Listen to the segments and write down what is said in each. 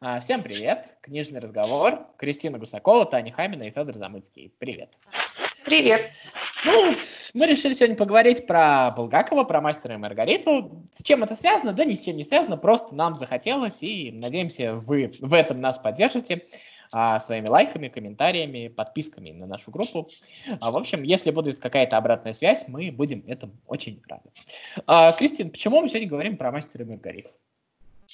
А, всем привет! Книжный разговор. Кристина Гусакова, Таня Хамина и Федор Замыцкий. Привет! Привет! Ну, мы решили сегодня поговорить про Булгакова, про мастера и Маргариту. С чем это связано? Да ни с чем не связано, просто нам захотелось, и надеемся, вы в этом нас поддержите а, своими лайками, комментариями, подписками на нашу группу. А, в общем, если будет какая-то обратная связь, мы будем этому очень рады. А, Кристин, почему мы сегодня говорим про мастера и Маргариту?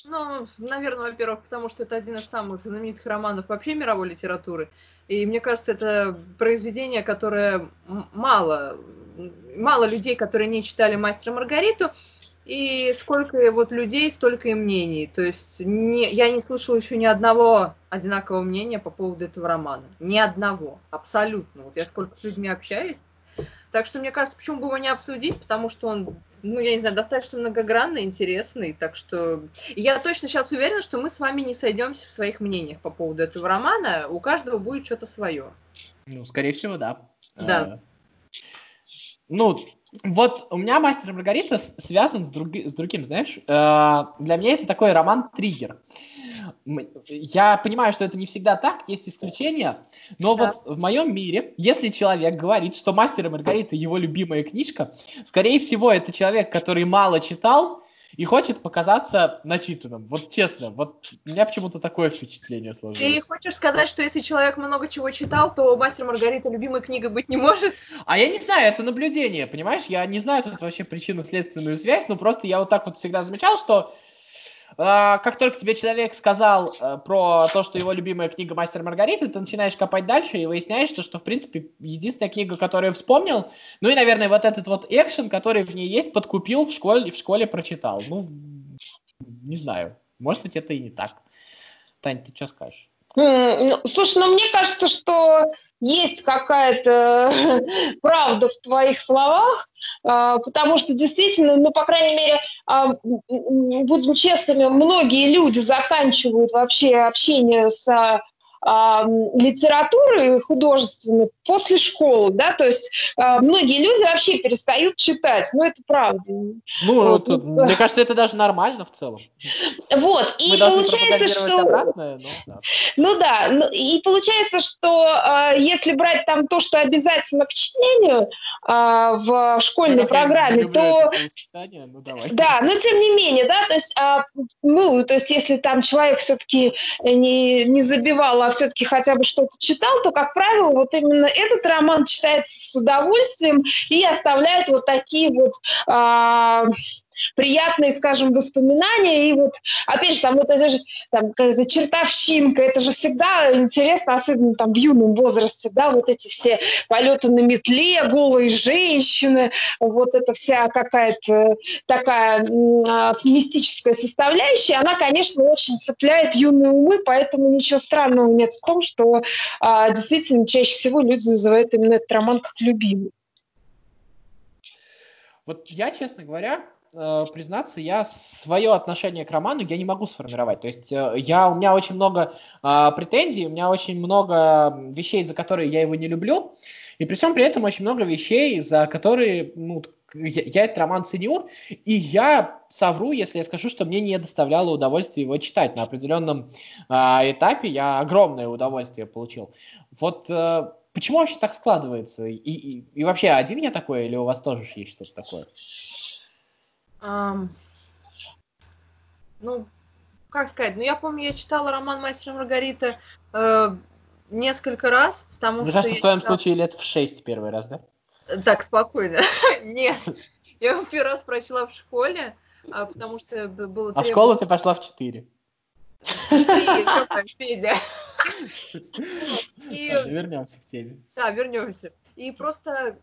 Ну, наверное, во-первых, потому что это один из самых знаменитых романов вообще мировой литературы. И мне кажется, это произведение, которое мало, мало людей, которые не читали «Мастера Маргариту», и сколько вот людей, столько и мнений. То есть не, я не слышала еще ни одного одинакового мнения по поводу этого романа. Ни одного. Абсолютно. Вот я сколько с людьми общаюсь. Так что, мне кажется, почему бы его не обсудить, потому что он ну, я не знаю, достаточно многогранный, интересный, так что я точно сейчас уверена, что мы с вами не сойдемся в своих мнениях по поводу этого романа, у каждого будет что-то свое. Ну, скорее всего, да. Да. А, ну, вот у меня «Мастер и Маргарита» связан с, друг, с другим, знаешь, э, для меня это такой роман-триггер. Я понимаю, что это не всегда так, есть исключения, но да. вот в моем мире, если человек говорит, что «Мастер и Маргарита» его любимая книжка, скорее всего, это человек, который мало читал, и хочет показаться начитанным. Вот честно, вот у меня почему-то такое впечатление сложилось. Ты хочешь сказать, что если человек много чего читал, то «Мастер Маргарита» любимой книгой быть не может? А я не знаю, это наблюдение, понимаешь? Я не знаю тут вообще причинно-следственную связь, но просто я вот так вот всегда замечал, что как только тебе человек сказал э, про то, что его любимая книга «Мастер Маргарита», ты начинаешь копать дальше и выясняешь, что, что в принципе, единственная книга, которую вспомнил, ну и, наверное, вот этот вот экшен, который в ней есть, подкупил в школе, в школе прочитал. Ну, не знаю. Может быть, это и не так. Тань, ты что скажешь? Ну, слушай, ну мне кажется, что есть какая-то правда в твоих словах, а, потому что действительно, ну, по крайней мере, а, будем честными, многие люди заканчивают вообще общение с литературы художественной после школы, да, то есть э, многие люди вообще перестают читать, ну это правда. Ну, вот, это, ну, мне кажется, это даже нормально в целом. Вот, и получается, что... Обратное, но, да. Ну да, ну, и получается, что э, если брать там то, что обязательно к чтению э, в школьной ну, программе, то... Ну, да, но тем не менее, да, то есть, ну, то есть если там человек все-таки не, не забивал, а все-таки хотя бы что-то читал, то, как правило, вот именно этот роман читается с удовольствием и оставляет вот такие вот а, приятные, скажем, воспоминания. И вот, опять же, там это же там, какая-то чертовщинка, это же всегда интересно, особенно там в юном возрасте, да, вот эти все полеты на метле, голые женщины, вот эта вся какая-то такая а, мистическая составляющая, она, конечно, очень цепляет юные умы, поэтому ничего странного нет в том, что а, действительно чаще всего люди называют именно этот роман как любимый. Вот я, честно говоря, признаться, я свое отношение к роману я не могу сформировать. То есть э, я, у меня очень много э, претензий, у меня очень много вещей, за которые я его не люблю. И при всем при этом очень много вещей, за которые ну, я, я этот роман ценю, и я совру, если я скажу, что мне не доставляло удовольствия его читать. На определенном э, этапе я огромное удовольствие получил. Вот э, почему вообще так складывается? И, и, и вообще один я такой, или у вас тоже есть что-то такое? Ну, как сказать, ну я помню, я читала роман «Мастер Маргарита» э, несколько раз, потому Мне что... кажется, в твоем читала... случае лет в шесть первый раз, да? Так, спокойно. Нет, я его первый раз прочла в школе, а, потому что было... А в школу ты пошла в четыре. Федя. Вернемся к теме. Да, вернемся. И просто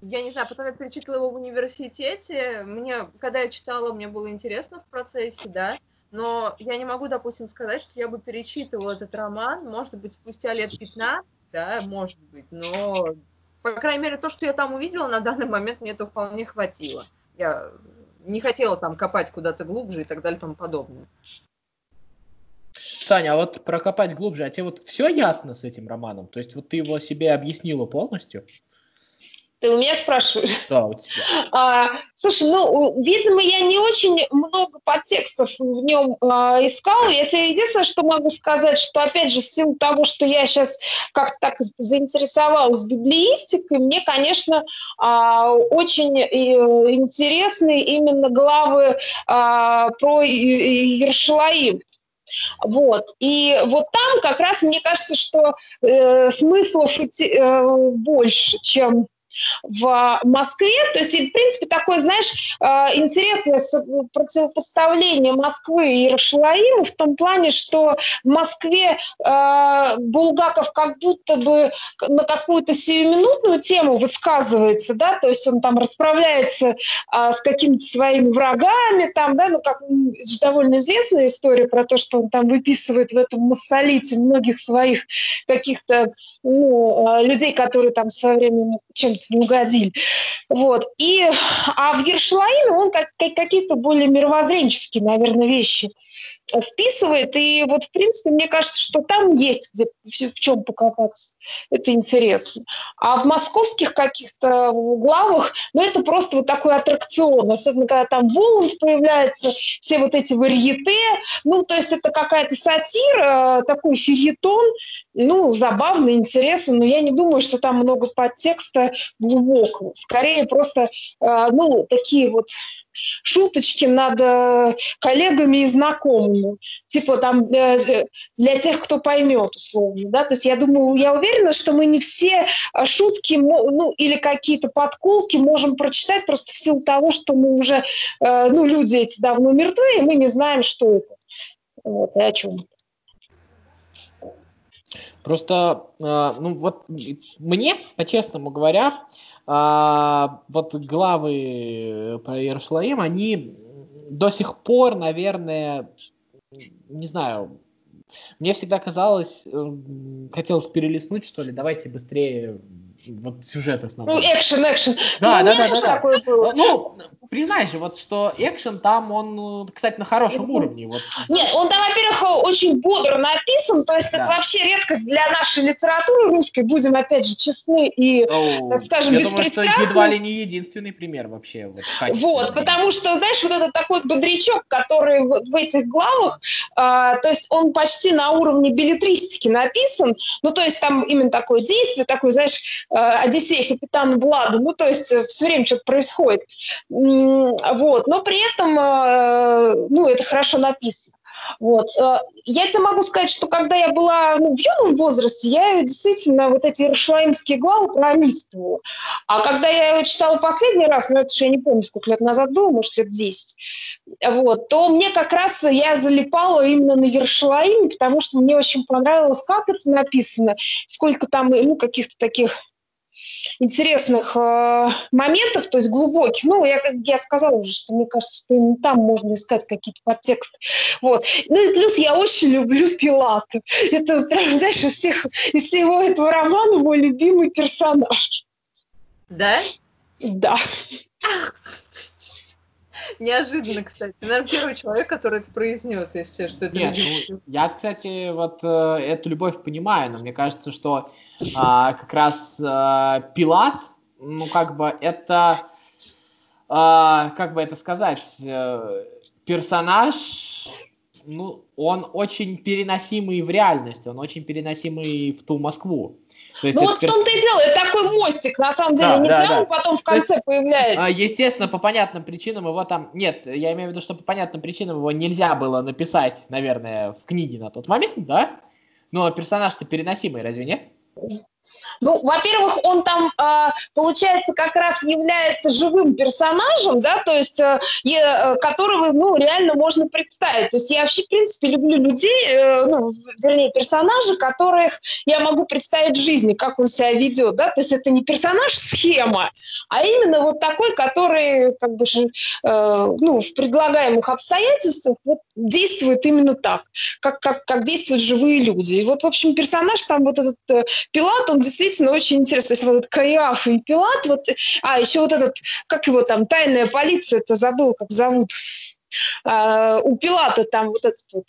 я не знаю, потом я перечитала его в университете. Мне, когда я читала, мне было интересно в процессе, да. Но я не могу, допустим, сказать, что я бы перечитывала этот роман, может быть, спустя лет 15, да, может быть, но, по крайней мере, то, что я там увидела, на данный момент мне этого вполне хватило. Я не хотела там копать куда-то глубже и так далее и тому подобное. Таня, а вот прокопать глубже, а тебе вот все ясно с этим романом? То есть вот ты его себе объяснила полностью? Ты у меня спрашиваешь? Да, у тебя. А, слушай, ну, видимо, я не очень много подтекстов в нем а, искала. Если единственное, что могу сказать, что, опять же, в силу того, что я сейчас как-то так заинтересовалась библеистикой, мне, конечно, а, очень э, интересны именно главы а, про Ершалаим. Вот. И вот там как раз мне кажется, что э, смыслов э, больше, чем в Москве. То есть, в принципе, такое, знаешь, э, интересное противопоставление Москвы и Иерушалаима в том плане, что в Москве э, Булгаков как будто бы на какую-то сиюминутную тему высказывается, да, то есть он там расправляется э, с какими-то своими врагами, там, да, ну, как довольно известная история про то, что он там выписывает в этом массолите многих своих каких-то ну, людей, которые там в свое время чем не угодили. Вот. И, а в Гершлаиме он как, какие-то более мировоззренческие, наверное, вещи вписывает. И вот, в принципе, мне кажется, что там есть где в чем покопаться. Это интересно. А в московских каких-то главах, ну, это просто вот такой аттракцион. Особенно, когда там Воланд появляется, все вот эти варьете. Ну, то есть это какая-то сатира, такой ферьетон. Ну, забавно, интересно, но я не думаю, что там много подтекста глубокого. Скорее просто, э, ну, такие вот шуточки над э, коллегами и знакомыми. Типа там э, для тех, кто поймет, условно. Да? То есть я думаю, я уверена, что мы не все шутки ну, или какие-то подколки можем прочитать просто в силу того, что мы уже, ну, люди эти давно мертвы, и мы не знаем, что это. Вот, и о чем. Просто, ну вот мне, по-честному говоря, а, вот главы про Иерусалим, они до сих пор, наверное, не знаю, мне всегда казалось, хотелось перелистнуть, что ли, давайте быстрее вот сюжет основной. Ну, экшен, экшен. Да, ну, да, да, да, да. Ну, признай же, вот что экшен там, он, кстати, на хорошем уровне. Вот. Нет, он там, во-первых, очень бодро написан, то есть да. это вообще редкость для нашей литературы русской, будем, опять же, честны и, О, так скажем, я думаю, что едва ли не единственный пример вообще. Вот, вот потому что, знаешь, вот этот такой бодрячок, который в, этих главах, э, то есть он почти на уровне билетристики написан, ну, то есть там именно такое действие, такое, знаешь, Одиссей капитана Блада, ну, то есть э, все время что-то происходит. Вот, но при этом, э, ну, это хорошо написано. Вот. Я тебе могу сказать, что когда я была ну, в юном возрасте, я действительно вот эти иерушалаимские главы пролистывала. А когда я ее читала последний раз, ну это же я не помню, сколько лет назад было, может, лет 10, вот, то мне как раз я залипала именно на Иерушалаим, потому что мне очень понравилось, как это написано, сколько там ну, каких-то таких интересных э, моментов, то есть глубоких. Ну, я, как я сказала уже, что мне кажется, что именно там можно искать какие-то подтексты. Вот. Ну и плюс я очень люблю Пилата. Это, прям, знаешь, из, всех, из всего этого романа мой любимый персонаж. Да? Да. Неожиданно, кстати. Наверное, первый человек, который это произнес, если что это Нет, ну, я, кстати, вот э, эту любовь понимаю, но мне кажется, что а, как раз а, Пилат, ну, как бы это, а, как бы это сказать, а, персонаж, ну, он очень переносимый в реальность, он очень переносимый в ту Москву. То есть ну вот перс... в том-то и дело, это такой мостик, на самом деле, да, не да, прямо да. потом в конце есть, появляется. Естественно, по понятным причинам его там... Нет, я имею в виду, что по понятным причинам его нельзя было написать, наверное, в книге на тот момент, да? Но персонаж-то переносимый, разве нет? Thank you. Ну, во-первых, он там, а, получается, как раз является живым персонажем, да, то есть, э, э, которого, ну, реально можно представить. То есть я вообще, в принципе, люблю людей, э, ну, вернее, персонажей, которых я могу представить в жизни, как он себя ведет, да, то есть это не персонаж-схема, а именно вот такой, который, как бы, ну, в предлагаемых обстоятельствах вот, действует именно так, как, как, как действуют живые люди. И вот, в общем, персонаж там, вот этот Пилат, он действительно очень интересный. Есть вот Каиаф и Пилат, вот, а еще вот этот, как его там, тайная полиция, это забыл, как зовут. А, у Пилата там вот этот вот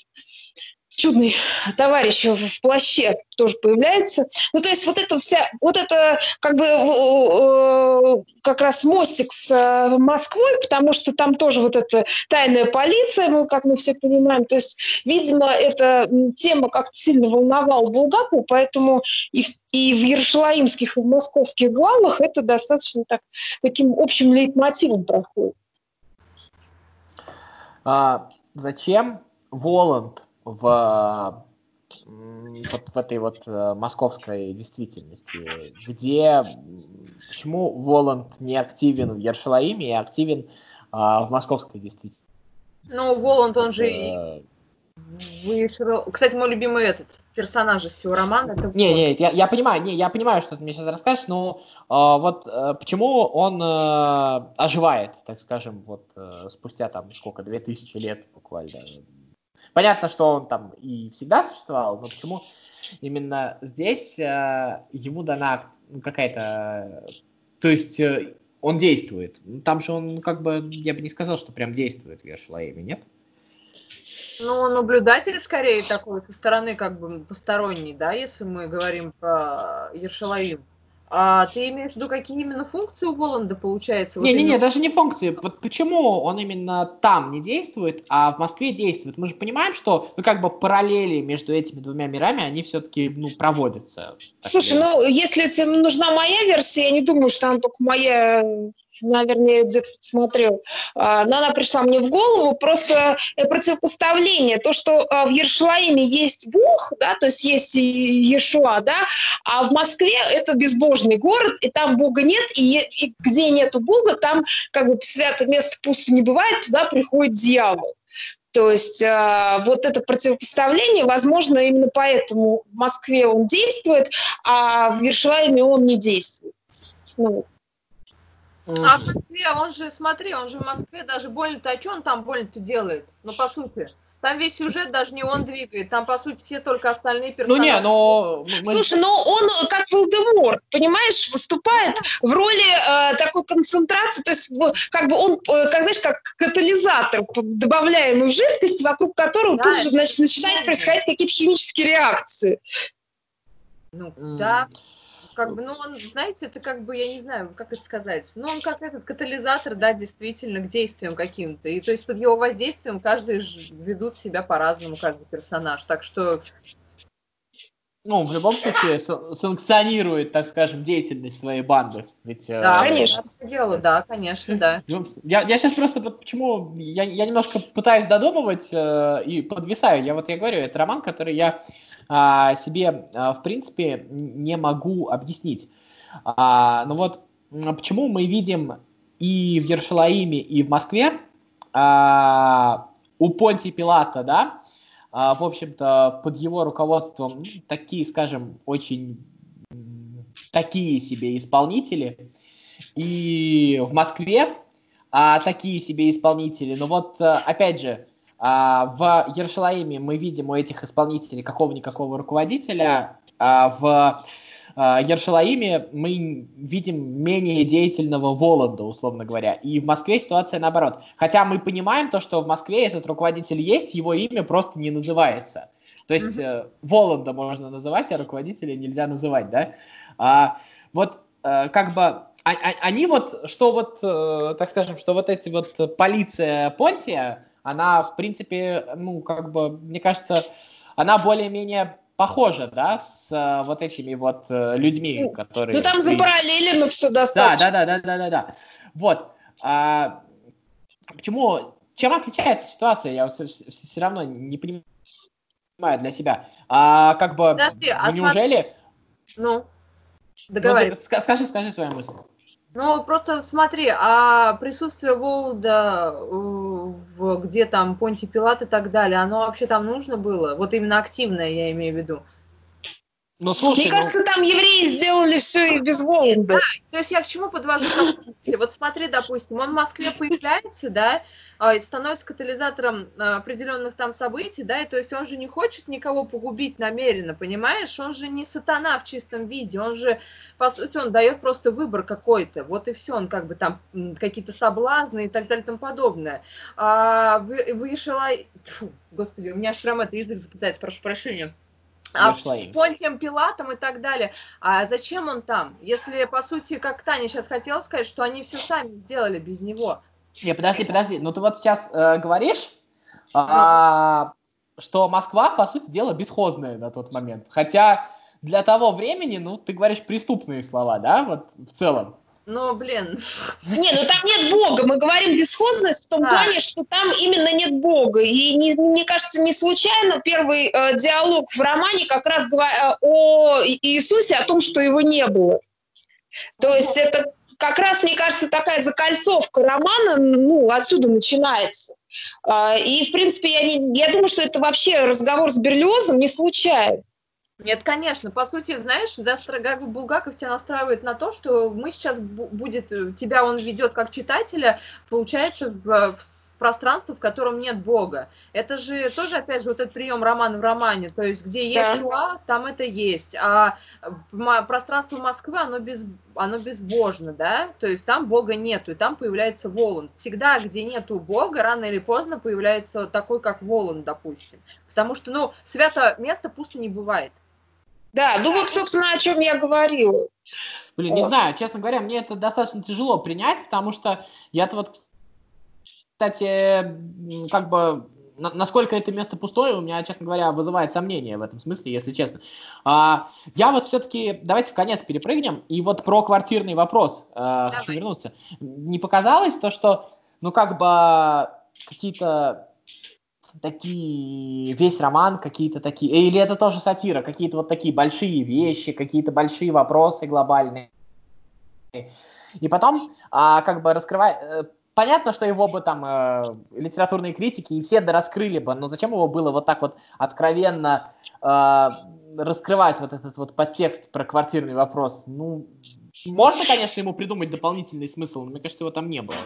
чудный товарищ в плаще тоже появляется. Ну, то есть вот это вся, вот это как бы э, как раз мостик с э, Москвой, потому что там тоже вот эта тайная полиция, мы, как мы все понимаем. То есть, видимо, эта тема как-то сильно волновала Булгакову, поэтому и в, и в Ершалаимских, и в московских главах это достаточно так, таким общим лейтмотивом проходит. А, зачем Воланд в вот в этой вот э, московской действительности, где почему Воланд не активен в Ершалаиме и активен а, в московской действительности? Ну, Воланд, он же и вышел. Кстати, мой любимый этот персонаж из всего романа. Это не, не, я, я понимаю, не, я понимаю, что ты мне сейчас расскажешь, но э, вот э, почему он э, оживает, так скажем, вот э, спустя там сколько, 2000 лет буквально Понятно, что он там и всегда существовал, но почему именно здесь э, ему дана какая-то... То есть э, он действует. Там же он как бы, я бы не сказал, что прям действует в Ершлаеме, нет? Ну, наблюдатель скорее такой, со стороны как бы посторонний, да, если мы говорим про Ершалаим. А ты имеешь в виду, какие именно функции у Воланда получается? Не-не-не, вот именно... даже не функции. Вот почему он именно там не действует, а в Москве действует? Мы же понимаем, что ну, как бы параллели между этими двумя мирами, они все-таки ну, проводятся. Слушай, ну если тебе нужна моя версия, я не думаю, что она только моя наверное, где-то смотрел, а, но она пришла мне в голову, просто противопоставление, то, что а, в Ершлаиме есть Бог, да, то есть есть Иешуа, да, а в Москве это безбожный город, и там Бога нет, и, и где нету Бога, там как бы святое место пусто не бывает, туда приходит дьявол. То есть э, вот это противопоставление, возможно, именно поэтому в Москве он действует, а в Ершлайме он не действует. Ну, а в Москве, он же, смотри, он же в Москве даже больно-то, а что он там больно-то делает? Ну, по сути. Там весь сюжет даже не он двигает, там, по сути, все только остальные персонажи. Ну, не, но... Слушай, но он, как Волдемор, понимаешь, выступает в роли э, такой концентрации, то есть, как бы он, э, как знаешь, как катализатор, добавляемый в жидкость, вокруг которого да, тут же, значит, начинают происходить какие-то химические реакции. Ну, mm. да как бы, ну, он, знаете, это как бы, я не знаю, как это сказать, ну, он как этот катализатор, да, действительно, к действиям каким-то. И то есть под его воздействием каждый ведут себя по-разному, каждый персонаж. Так что ну, в любом случае, санкционирует, так скажем, деятельность своей банды. Ведь, э, да, э, конечно. Дело, да, конечно, да. Ну, я, я сейчас просто, почему, я, я немножко пытаюсь додумывать э, и подвисаю. Я вот, я говорю, это роман, который я а, себе, а, в принципе, не могу объяснить. А, ну вот, почему мы видим и в Ершалаиме, и в Москве а, у Понтия Пилата, да, а, в общем-то, под его руководством ну, такие, скажем, очень такие себе исполнители. И в Москве а, такие себе исполнители. Но вот, а, опять же, а, в Ершалаиме мы видим у этих исполнителей какого-никакого руководителя, а в Ершалаиме мы видим менее деятельного Воланда, условно говоря. И в Москве ситуация наоборот. Хотя мы понимаем то, что в Москве этот руководитель есть, его имя просто не называется. То есть mm-hmm. Воланда можно называть, а руководителя нельзя называть, да? А, вот э, как бы а, а, они вот, что вот, э, так скажем, что вот эти вот полиция Понтия, она, в принципе, ну, как бы, мне кажется, она более-менее похожа, да, с а, вот этими вот а, людьми, ну, которые... Ну, там запараллелено все достаточно. Да, да, да, да, да, да, да. Вот. А, почему... Чем отличается ситуация? Я все, все равно не понимаю для себя. А, как бы, Подожди, а неужели... Смотри... Ну, договаривай. Ну, скажи, скажи свою мысль. Ну, просто смотри, а присутствие Волода, э, где там Понти Пилат и так далее, оно вообще там нужно было? Вот именно активное, я имею в виду. Ну, слушай, Мне ну... кажется, там евреи сделали все и без Воланда. Да, то есть я к чему подвожу? Вот смотри, допустим, он в Москве появляется, да, а, становится катализатором а, определенных там событий, да, и то есть он же не хочет никого погубить намеренно, понимаешь? Он же не сатана в чистом виде, он же, по сути, он дает просто выбор какой-то, вот и все, он как бы там какие-то соблазны и так далее и тому подобное. А вышла... Фу, господи, у меня аж прям это язык заплетается, прошу прощения а Понтием Пилатом и так далее. А зачем он там? Если, по сути, как Таня сейчас хотела сказать, что они все сами сделали без него. Не, подожди, подожди. Ну ты вот сейчас э, говоришь, а, что Москва, по сути дела, бесхозная на тот момент. Хотя для того времени, ну, ты говоришь преступные слова, да, вот в целом. Но, блин. Не, ну там нет Бога. Мы говорим бесхозность в том а. плане, что там именно нет Бога. И не, мне кажется, не случайно первый э, диалог в романе как раз э, о Иисусе, о том, что его не было. То есть это как раз, мне кажется, такая закольцовка романа, ну, отсюда начинается. Э, и, в принципе, я, не, я думаю, что это вообще разговор с Берлиозом не случайно. Нет, конечно. По сути, знаешь, да, Строгак Булгаков тебя настраивает на то, что мы сейчас будет, тебя он ведет как читателя, получается, в, в пространство, в котором нет Бога. Это же тоже, опять же, вот этот прием романа в романе, то есть где есть да. Шуа, там это есть, а пространство Москвы, оно, без, оно безбожно, да, то есть там Бога нету, и там появляется Воланд. Всегда, где нету Бога, рано или поздно появляется такой, как Воланд, допустим. Потому что, ну, свято место пусто не бывает. Да, ну вот, собственно, о чем я говорила. Блин, не знаю, честно говоря, мне это достаточно тяжело принять, потому что я-то вот, кстати, как бы насколько это место пустое, у меня, честно говоря, вызывает сомнения в этом смысле, если честно. А, я вот все-таки, давайте в конец перепрыгнем, и вот про квартирный вопрос э, хочу вернуться. Не показалось то, что, ну, как бы какие-то такие, весь роман какие-то такие, или это тоже сатира, какие-то вот такие большие вещи, какие-то большие вопросы глобальные. И потом, а, как бы раскрывать, э, понятно, что его бы там э, литературные критики и все раскрыли бы, но зачем его было вот так вот откровенно э, раскрывать вот этот вот подтекст про квартирный вопрос? Ну, можно, конечно, ему придумать дополнительный смысл, но мне кажется, его там не было.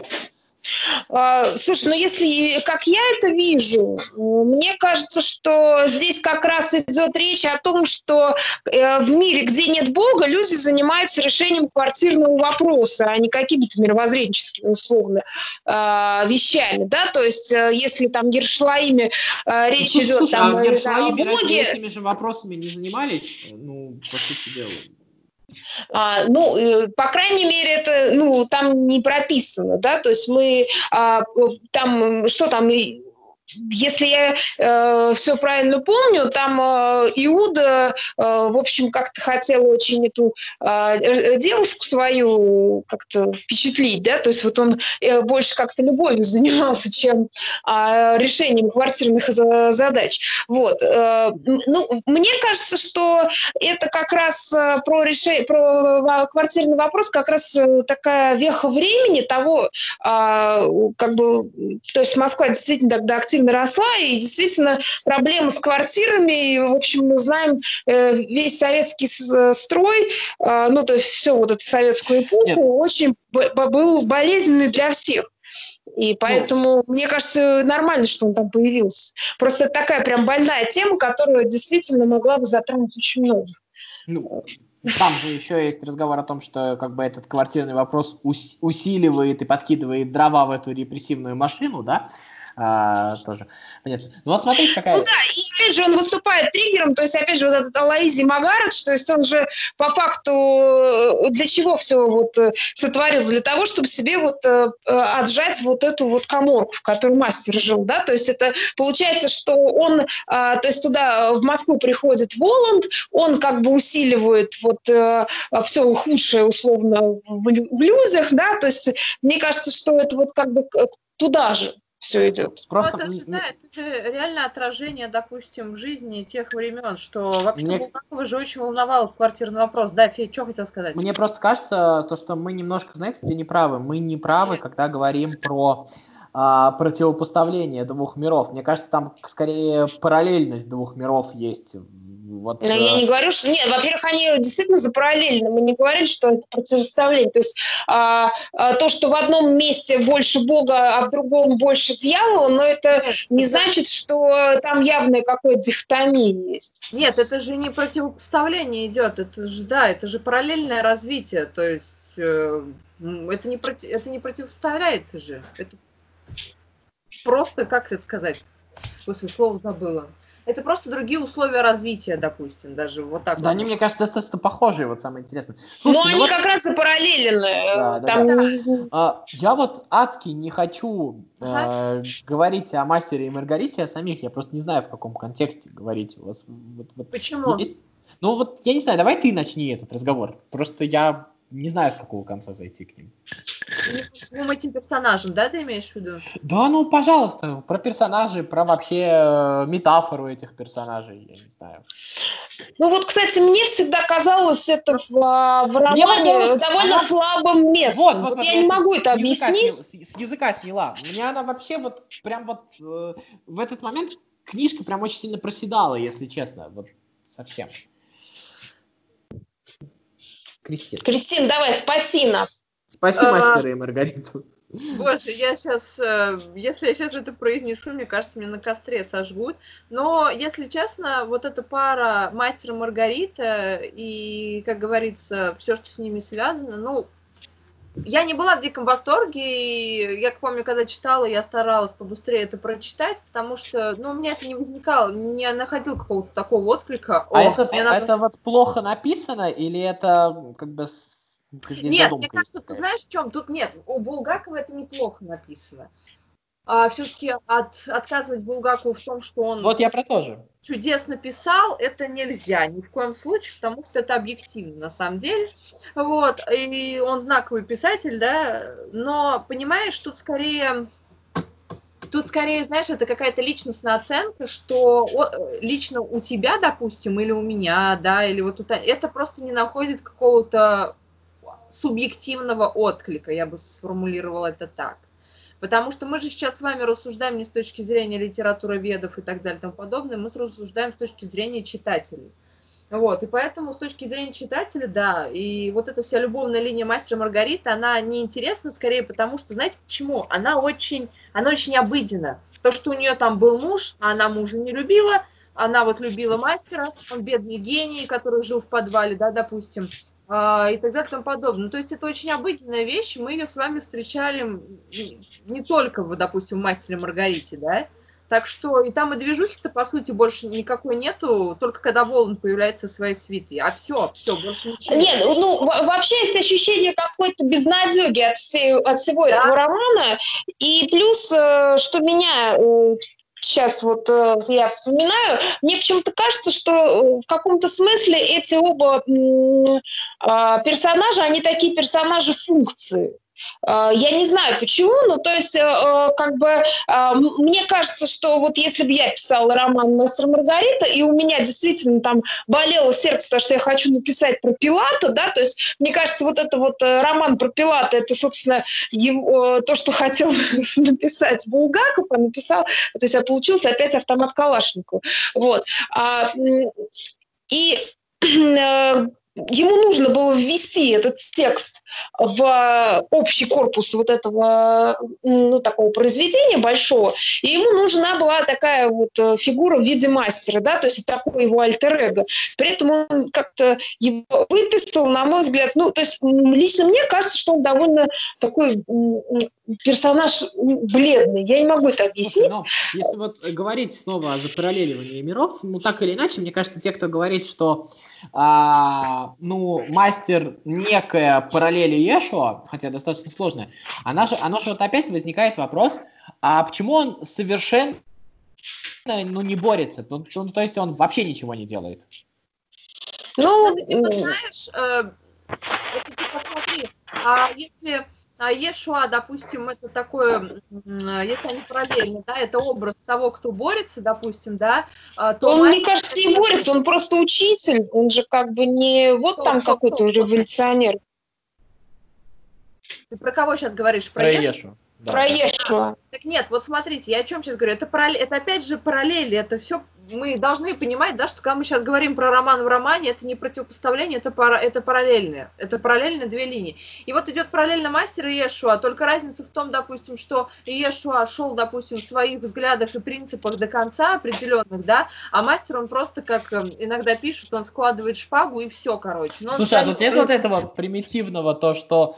А, слушай, ну если как я это вижу, мне кажется, что здесь как раз идет речь о том, что э, в мире, где нет Бога, люди занимаются решением квартирного вопроса, а не какими-то мировоззренческими условно а, вещами, да, то есть э, если там Гершлаиме э, речь ну, идет слушай, там а в о Боге... этими же вопросами не занимались, ну, по сути дела. А, ну, э, по крайней мере, это, ну, там не прописано, да, то есть мы а, там, что там, если я э, все правильно помню, там э, Иуда, э, в общем, как-то хотел очень эту э, девушку свою как-то впечатлить, да, то есть вот он э, больше как-то любовью занимался, чем э, решением квартирных задач. Вот. Э, ну, мне кажется, что это как раз э, про решение, про квартирный вопрос как раз э, такая веха времени того, э, как бы, то есть Москва действительно тогда активно активно росла, и действительно проблемы с квартирами, и, в общем, мы знаем э, весь советский э, строй, э, ну, то есть все вот эту советскую эпоху, Нет. очень был болезненный для всех. И ну, поэтому, ну, мне кажется, нормально, что он там появился. Просто такая прям больная тема, которая действительно могла бы затронуть очень много. Ну, там же еще есть разговор о том, что как бы этот квартирный вопрос усиливает и подкидывает дрова в эту репрессивную машину, да, а, тоже. Понятно. Ну вот смотрите, какая... Ну да, и опять же он выступает триггером, то есть опять же вот этот Алаизи Магарадж, то есть он же по факту э, для чего все вот э, сотворил? Для того, чтобы себе вот э, отжать вот эту вот коморку, в которой мастер жил, да, то есть это получается, что он, то есть туда в Москву приходит Воланд, он как бы усиливает вот все худшее условно в, в людях, да, то есть мне кажется, что это вот как бы туда же все идет. Просто... Ну, это, да, это же реально отражение, допустим, жизни тех времен, что вообще Мне... Булгакова же очень волновал квартирный вопрос. Да, Федь, что хотел сказать? Мне просто кажется, то, что мы немножко, знаете, где неправы? Мы не правы, когда говорим про а, противопоставление двух миров. Мне кажется, там скорее параллельность двух миров есть Вот, Но э... я не говорю, что... Нет, во-первых, они действительно запараллельны. Мы не говорили, что это противоставление. То есть а, а, то, что в одном месте больше Бога, а в другом больше дьявола, но это не значит, что там явная какая-то дихотомия есть. Нет, это же не противопоставление идет. Это же, да, это же параллельное развитие. То есть э, это не, против, это не противопоставляется же. Это просто, как это сказать? После слова забыла. Это просто другие условия развития, допустим, даже вот так. Да, вот. они, мне кажется, достаточно похожие, вот самое интересное. Слушайте, Но ну, они вот... как раз и параллельны. Да, да, Там... да. А, я вот адски не хочу ага. э, говорить о мастере и Маргарите, о самих. Я просто не знаю, в каком контексте говорить у вас. Вот, вот. Почему? Есть... Ну вот, я не знаю, давай ты начни этот разговор. Просто я не знаю, с какого конца зайти к ним. Ну, этим персонажем, да, ты имеешь в виду? Да, ну, пожалуйста, про персонажей, про вообще э, метафору этих персонажей, я не знаю. Ну вот, кстати, мне всегда казалось это в, а, в романе мне, довольно она... слабым местом. Вот, вот, вот, я, я не могу это объяснить. Сняла, с, с языка сняла. Мне она вообще вот прям вот э, в этот момент книжка прям очень сильно проседала, если честно, вот совсем. Кристин. Кристин, давай, спаси нас. Спаси а, мастера и Маргариту. Боже, я сейчас, э, если я сейчас это произнесу, мне кажется, меня на костре сожгут. Но, если честно, вот эта пара мастера Маргарита и, как говорится, все, что с ними связано, ну, я не была в диком восторге, и я помню, когда читала, я старалась побыстрее это прочитать, потому что, ну, у меня это не возникало, не находил какого-то такого отклика. А О, это, надо... это вот плохо написано, или это как бы... Нет, мне кажется, ты знаешь в чем? Тут нет, у Булгакова это неплохо написано а, все-таки от, отказывать Булгакову в том, что он вот я про то же. чудесно писал, это нельзя ни в коем случае, потому что это объективно на самом деле. Вот, и он знаковый писатель, да, но понимаешь, тут скорее Тут скорее, знаешь, это какая-то личностная оценка, что лично у тебя, допустим, или у меня, да, или вот у это просто не находит какого-то субъективного отклика, я бы сформулировала это так. Потому что мы же сейчас с вами рассуждаем не с точки зрения литературы ведов и так далее и тому подобное, мы рассуждаем с точки зрения читателей. Вот, и поэтому с точки зрения читателя, да, и вот эта вся любовная линия мастера Маргариты, она неинтересна скорее, потому что, знаете почему? Она очень, она очень обыденна. То, что у нее там был муж, а она мужа не любила, она вот любила мастера, он бедный гений, который жил в подвале, да, допустим, и так далее и тому подобное. Ну, то есть это очень обыденная вещь, мы ее с вами встречали не только, допустим, в «Мастере Маргарите», да, так что и там и движухи-то, по сути, больше никакой нету, только когда Волан появляется в своей свитой. А все, все, больше ничего. Нет, ну вообще есть ощущение какой-то безнадеги от, всей, от всего да. этого романа. И плюс, э, что меня э, сейчас вот э, я вспоминаю, мне почему-то кажется, что э, в каком-то смысле эти оба э, персонажа, они такие персонажи функции. Э, я не знаю почему, но то есть э, э, как бы мне кажется, что вот если бы я писала роман «Мастер Маргарита», и у меня действительно там болело сердце, то, что я хочу написать про Пилата, да, то есть мне кажется, вот это вот роман про Пилата, это, собственно, его, то, что хотел написать Булгаков, а написал, то есть а получился опять автомат Калашникова. Вот. А, и ему нужно было ввести этот текст в общий корпус вот этого, ну, такого произведения большого, и ему нужна была такая вот э, фигура в виде мастера, да, то есть такой его альтер-эго. При этом он как-то его выписал, на мой взгляд, ну, то есть лично мне кажется, что он довольно такой персонаж бледный. Я не могу это объяснить. Слушай, ну, если вот говорить снова о запараллеливании миров, ну, так или иначе, мне кажется, те, кто говорит, что а, ну, мастер некая параллели Ешуа, хотя достаточно сложная, она же, оно же вот опять возникает вопрос, а почему он совершенно ну, не борется? Ну, ну, то есть он вообще ничего не делает. Ну, ты знаешь, э, это, типа, смотри, а если а Ешуа, допустим, это такое, если они параллельны, да, это образ того, кто борется, допустим, да, а, то... Он, мне кажется, не борется, он просто учитель, он же как бы не вот там какой-то революционер. Ты про кого сейчас говоришь? Про, про Ешу? Да. Про Ешуа. Так нет, вот смотрите, я о чем сейчас говорю. Это, параллель, это опять же параллели, это все мы должны понимать, да, что когда мы сейчас говорим про роман в романе, это не противопоставление, это, пара, это параллельные, это параллельно две линии. И вот идет параллельно мастер и Иешуа, только разница в том, допустим, что Иешуа шел, допустим, в своих взглядах и принципах до конца определенных, да, а мастер, он просто, как эм, иногда пишут, он складывает шпагу и все, короче. Но Слушай, а тут нет вот этого примитивного, то, что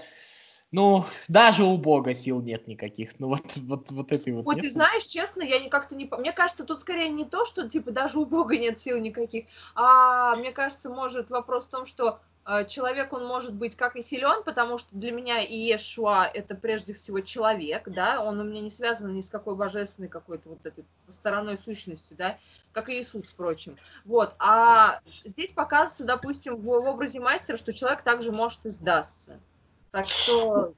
ну, даже у Бога сил нет никаких. Ну, вот, вот, вот этой вот. Вот, нет? ты знаешь, честно, я не как-то не... Мне кажется, тут скорее не то, что, типа, даже у Бога нет сил никаких, а мне кажется, может вопрос в том, что э, человек, он может быть как и силен, потому что для меня Иешуа – это прежде всего человек, да, он у меня не связан ни с какой божественной какой-то вот этой стороной сущностью, да, как и Иисус, впрочем. Вот, а здесь показывается, допустим, в, в образе мастера, что человек также может и сдастся. Так что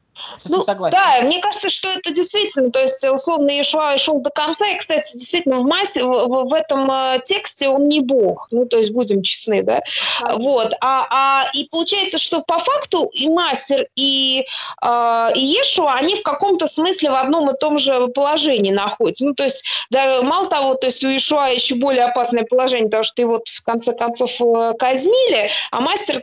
ну, согласен. Да, мне кажется, что это действительно, то есть условно Иешуа шел до конца, и, кстати, действительно в массе, в, в этом э, тексте он не бог, ну, то есть будем честны, да, а, вот, а, а, и получается, что по факту и мастер, и, э, и Иешуа, они в каком-то смысле в одном и том же положении находятся, ну, то есть, да, мало того, то есть у Иешуа еще более опасное положение, потому что его в конце концов э, казнили, а мастер,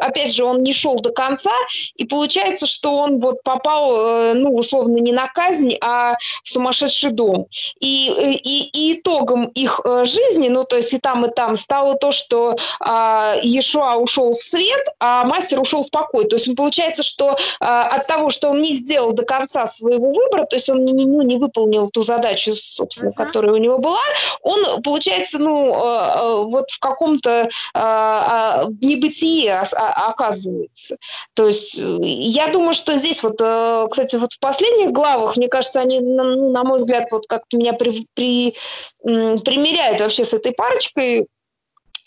опять же, он не шел до конца, и получается, что он вот попал, э, ну, условно, не на казнь, а в сумасшедший дом. И, и, и итогом их э, жизни, ну, то есть и там, и там, стало то, что а, Иешуа ушел в свет, а мастер ушел в покой. То есть получается, что а, от того, что он не сделал до конца своего выбора, то есть он не, не, ну, не выполнил ту задачу, собственно, uh-huh. которая у него была, он, получается, ну, э, вот в каком-то а, небытие оказывается. То есть я думаю, что здесь вот, э, кстати, вот в последних главах, мне кажется, они, ну, на мой взгляд, вот как-то меня при, при, примеряют вообще с этой парочкой,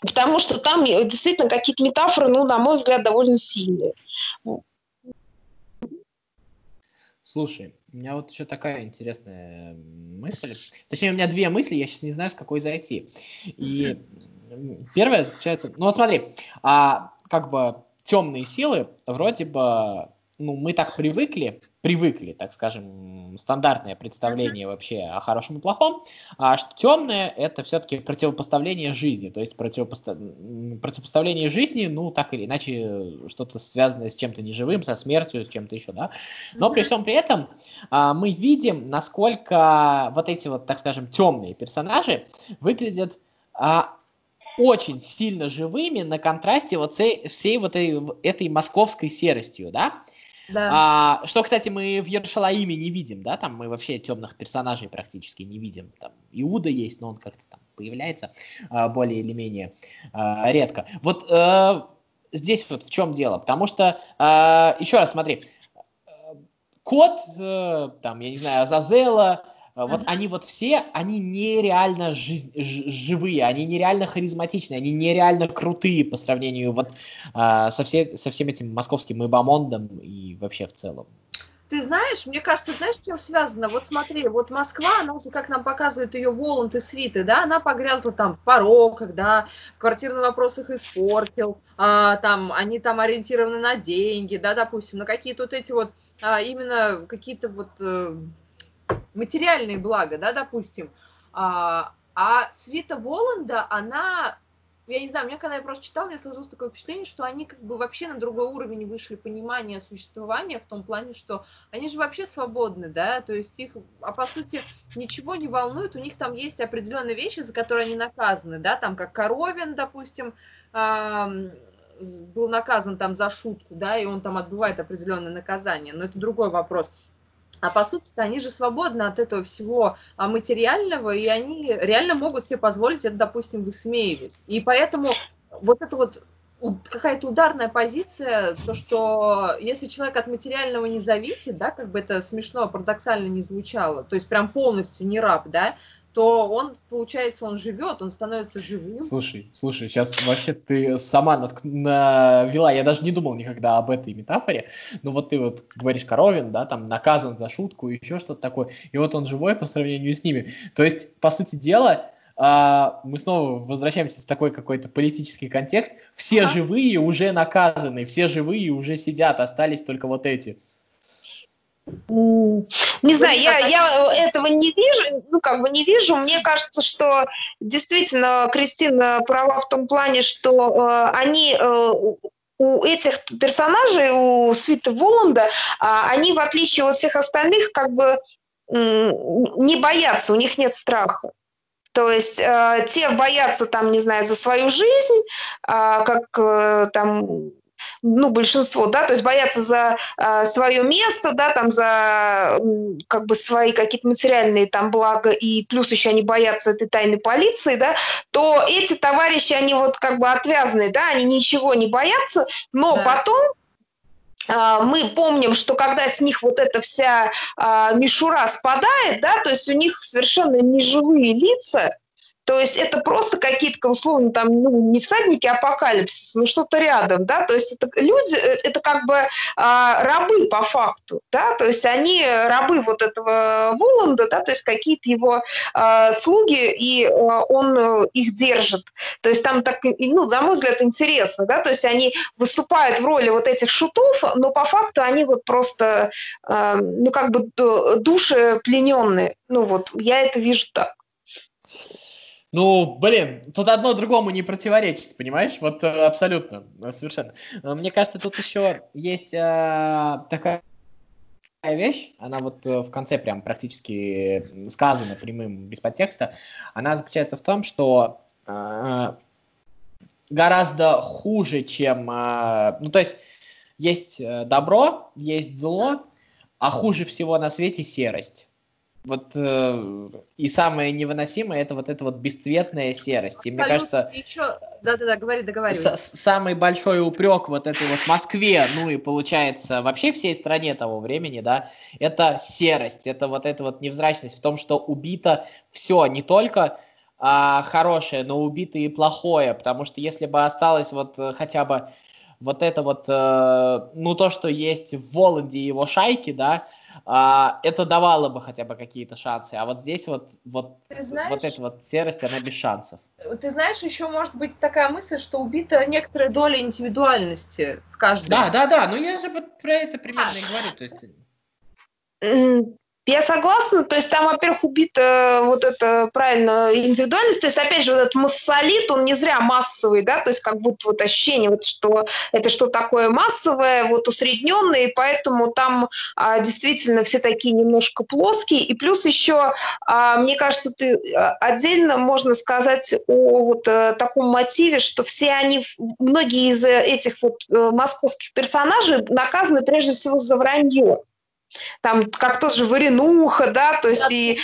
потому что там действительно какие-то метафоры, ну, на мой взгляд, довольно сильные. Слушай, у меня вот еще такая интересная мысль. Точнее, у меня две мысли, я сейчас не знаю, с какой зайти. И первая заключается... Ну вот смотри, а, как бы темные силы вроде бы ну, мы так привыкли, привыкли, так скажем, стандартное представление вообще о хорошем и плохом, а что темное это все-таки противопоставление жизни, то есть противопоста... противопоставление жизни, ну, так или иначе, что-то связанное с чем-то неживым, со смертью, с чем-то еще, да. Но при всем при этом а, мы видим, насколько вот эти вот, так скажем, темные персонажи выглядят а, очень сильно живыми на контрасте вот всей, всей вот этой, этой московской серостью, да. Да. А, что, кстати, мы в Ершалаиме не видим, да, там мы вообще темных персонажей практически не видим. Там Иуда есть, но он как-то там появляется а, более или менее а, редко. Вот а, здесь вот в чем дело, потому что, а, еще раз смотри, кот, а, там, я не знаю, Азазела, а, вот они вот все, они нереально жи- живые, они нереально харизматичные, они нереально крутые по сравнению вот а, со, все, со всем этим московским ибамондом и вообще в целом. Ты знаешь, мне кажется, знаешь, с чем связано? Вот смотри, вот Москва, она уже, как нам показывают ее Воланд и Свиты, да, она погрязла там в пороках, да, в квартирных вопросах испортил, а, там, они там ориентированы на деньги, да, допустим, на какие-то вот эти вот, а, именно какие-то вот э, материальные блага, да, допустим. А, а Свита Воланда, она, я не знаю, мне когда я просто читала, мне сложилось такое впечатление, что они как бы вообще на другой уровень вышли понимания существования в том плане, что они же вообще свободны, да, то есть их, а по сути, ничего не волнует, у них там есть определенные вещи, за которые они наказаны, да, там как Коровин, допустим, был наказан там за шутку, да, и он там отбывает определенное наказание, но это другой вопрос. А по сути они же свободны от этого всего а, материального, и они реально могут себе позволить это, допустим, высмеивать. И поэтому вот это вот какая-то ударная позиция, то, что если человек от материального не зависит, да, как бы это смешно, парадоксально не звучало, то есть прям полностью не раб, да, то он, получается, он живет, он становится живым. Слушай, слушай, сейчас вообще ты сама натк... навела, я даже не думал никогда об этой метафоре, но вот ты вот говоришь Коровин, да, там наказан за шутку, еще что-то такое, и вот он живой по сравнению с ними. То есть, по сути дела, а, мы снова возвращаемся в такой какой-то политический контекст. Все ага. живые уже наказаны, все живые уже сидят, остались только вот эти. Не знаю, я, я этого не вижу, ну, как бы не вижу. Мне кажется, что действительно Кристина права в том плане, что э, они э, у этих персонажей, у Свита Воланда, э, они, в отличие от всех остальных, как бы э, не боятся, у них нет страха. То есть э, те боятся там, не знаю, за свою жизнь, э, как э, там ну, большинство, да, то есть боятся за э, свое место, да, там за как бы свои какие-то материальные там блага, и плюс еще они боятся этой тайной полиции, да, то эти товарищи, они вот как бы отвязные, да, они ничего не боятся, но да. потом мы помним, что когда с них вот эта вся а, мишура спадает, да, то есть у них совершенно неживые лица, то есть это просто какие-то, условно, там, ну, не всадники апокалипсиса, но что-то рядом, да, то есть это люди, э, это как бы а, рабы по факту, да, то есть они рабы вот этого Воланда, да, то есть какие-то его а, слуги, и а, он их держит. То есть там так, ну, на мой взгляд, интересно, да, то есть они выступают в роли вот этих шутов, но по факту они вот просто, а, ну, как бы души плененные. Ну, вот, я это вижу так. Ну, блин, тут одно другому не противоречит, понимаешь? Вот э, абсолютно, совершенно. Э, мне кажется, тут еще есть э, такая вещь, она вот э, в конце прям практически сказана прямым, без подтекста. Она заключается в том, что э, гораздо хуже, чем... Э, ну, то есть есть добро, есть зло, а хуже всего на свете серость. Вот э, и самое невыносимое это вот эта вот бесцветная серость. И мне кажется, еще... да, да, да, говори, договаривай. Самый большой упрек вот этой вот Москве, ну и получается вообще всей стране того времени, да, это серость, это вот эта вот невзрачность в том, что убито все, не только а, хорошее, но убито и плохое, потому что если бы осталось вот э, хотя бы вот это вот, э, ну то, что есть в Вологде и его шайке, да, это давало бы хотя бы какие-то шансы. А вот здесь вот, вот, знаешь, вот эта вот серость, она без шансов. Ты знаешь, еще может быть такая мысль, что убита некоторая доля индивидуальности в каждом. Да, да, да, но я же вот про это примерно и говорю. То есть... Я согласна, то есть там, во-первых, убита вот эта, правильно, индивидуальность, то есть, опять же, вот этот массолит, он не зря массовый, да, то есть как будто вот ощущение, вот, что это что такое массовое, вот усредненное, и поэтому там а, действительно все такие немножко плоские, и плюс еще, а, мне кажется, ты а, отдельно можно сказать о вот а, таком мотиве, что все они, многие из этих вот московских персонажей наказаны прежде всего за вранье, там как тот же Варенуха, да, то есть да. и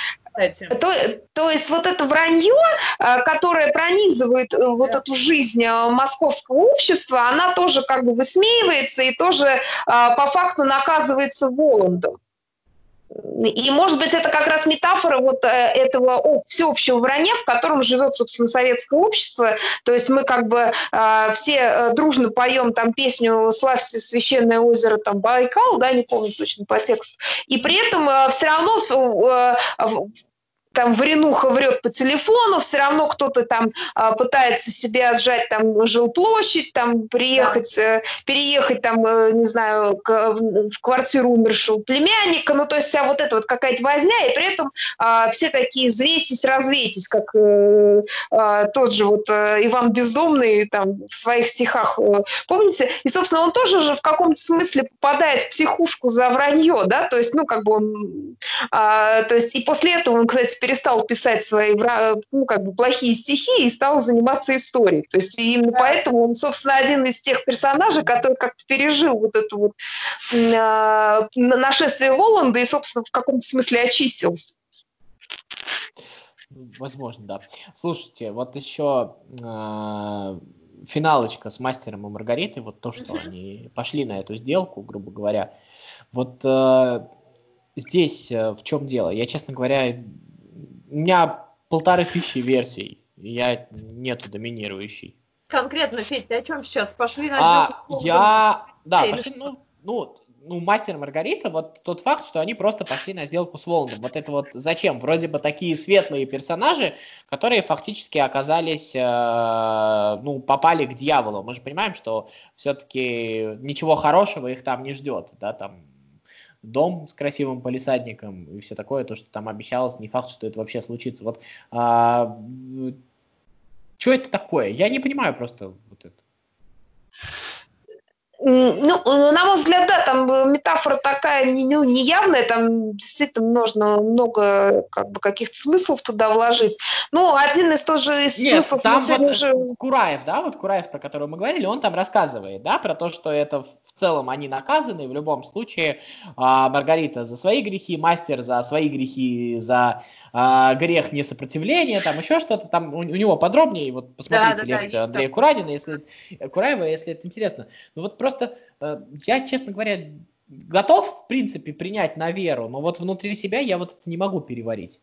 то, то есть вот это вранье, э, которое пронизывает э, вот эту жизнь э, московского общества, она тоже как бы высмеивается и тоже по факту наказывается Воландом. И, может быть, это как раз метафора вот э, этого всеобщего вранья, в котором живет, собственно, советское общество. То есть мы как бы э, все э, дружно поем там песню «Славься, священное озеро», там Байкал, да, не помню точно по тексту. И при этом все равно там Варенуха врет по телефону, все равно кто-то там а, пытается себе сжать там жилплощадь, там приехать, э, переехать там, э, не знаю, к, в квартиру умершего племянника, ну то есть вся вот эта вот какая-то возня, и при этом а, все такие взвесить, развейтесь, как э, а, тот же вот э, Иван Бездомный там в своих стихах, э, помните? И, собственно, он тоже же в каком-то смысле попадает в психушку за вранье, да, то есть, ну, как бы он, а, то есть, и после этого он, кстати, перестал писать свои ну, как бы плохие стихи и стал заниматься историей. То есть именно да. поэтому он, собственно, один из тех персонажей, который как-то пережил вот это вот э, нашествие Воланда и, собственно, в каком-то смысле очистился. Возможно, да. Слушайте, вот еще э, финалочка с мастером и Маргаритой, вот то, что они пошли на эту сделку, грубо говоря. Вот э, здесь э, в чем дело? Я, честно говоря, у меня полторы тысячи версий, я нету доминирующей. Конкретно, Федь, ты о чем сейчас? Пошли на а, Я, да, пошли, ну, ну, ну, Мастер Маргарита, вот тот факт, что они просто пошли на сделку с Воландом. Вот это вот зачем? Вроде бы такие светлые персонажи, которые фактически оказались, э, ну, попали к дьяволу. Мы же понимаем, что все-таки ничего хорошего их там не ждет, да, там дом с красивым полисадником и все такое, то, что там обещалось, не факт, что это вообще случится. Вот а, что это такое? Я не понимаю просто вот это. Ну, на мой взгляд, да, там метафора такая не, ну, неявная, там действительно нужно много как бы, каких-то смыслов туда вложить. Ну, один из тоже из Нет, смыслов... там вот уже... Кураев, да, вот Кураев, про которого мы говорили, он там рассказывает, да, про то, что это в целом они наказаны, в любом случае а, Маргарита за свои грехи, мастер за свои грехи, за а, грех несопротивления, там еще что-то, там у, у него подробнее, вот посмотрите да, да, лекцию да, Андрея Курадина, если, Кураева, если это интересно. Ну вот просто э, я, честно говоря, готов, в принципе, принять на веру, но вот внутри себя я вот это не могу переварить.